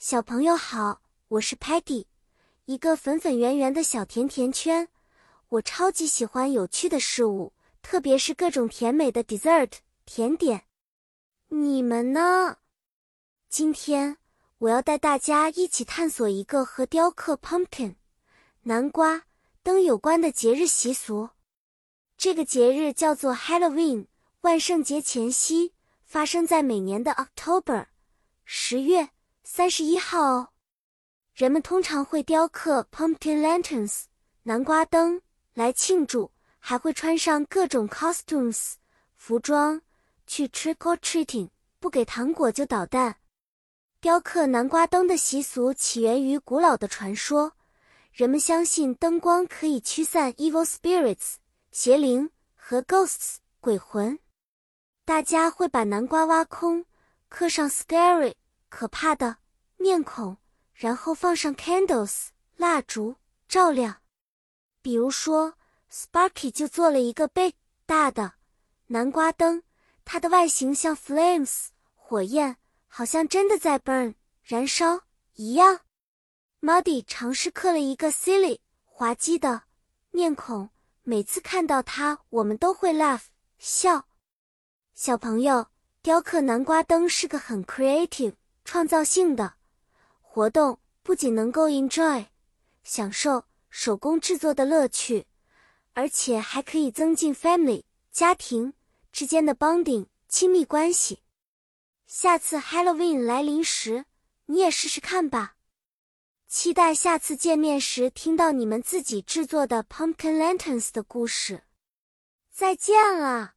小朋友好，我是 Patty，一个粉粉圆圆的小甜甜圈。我超级喜欢有趣的事物，特别是各种甜美的 dessert 甜点。你们呢？今天我要带大家一起探索一个和雕刻 pumpkin 南瓜灯有关的节日习俗。这个节日叫做 Halloween，万圣节前夕，发生在每年的 October 十月。三十一号哦，人们通常会雕刻 pumpkin lanterns 南瓜灯来庆祝，还会穿上各种 costumes 服装去 trick or treating 不给糖果就捣蛋。雕刻南瓜灯的习俗起源于古老的传说，人们相信灯光可以驱散 evil spirits 邪灵和 ghosts 鬼魂。大家会把南瓜挖空，刻上 scary。可怕的面孔，然后放上 candles 蜡烛照亮。比如说，Sparky 就做了一个 big 大的南瓜灯，它的外形像 flames 火焰，好像真的在 burn 燃烧一样。Muddy 尝试刻了一个 silly 滑稽的面孔，每次看到它，我们都会 laugh 笑。小朋友，雕刻南瓜灯是个很 creative。创造性的活动不仅能够 enjoy 享受手工制作的乐趣，而且还可以增进 family 家庭之间的 bonding 亲密关系。下次 Halloween 来临时，你也试试看吧。期待下次见面时听到你们自己制作的 pumpkin lanterns 的故事。再见了。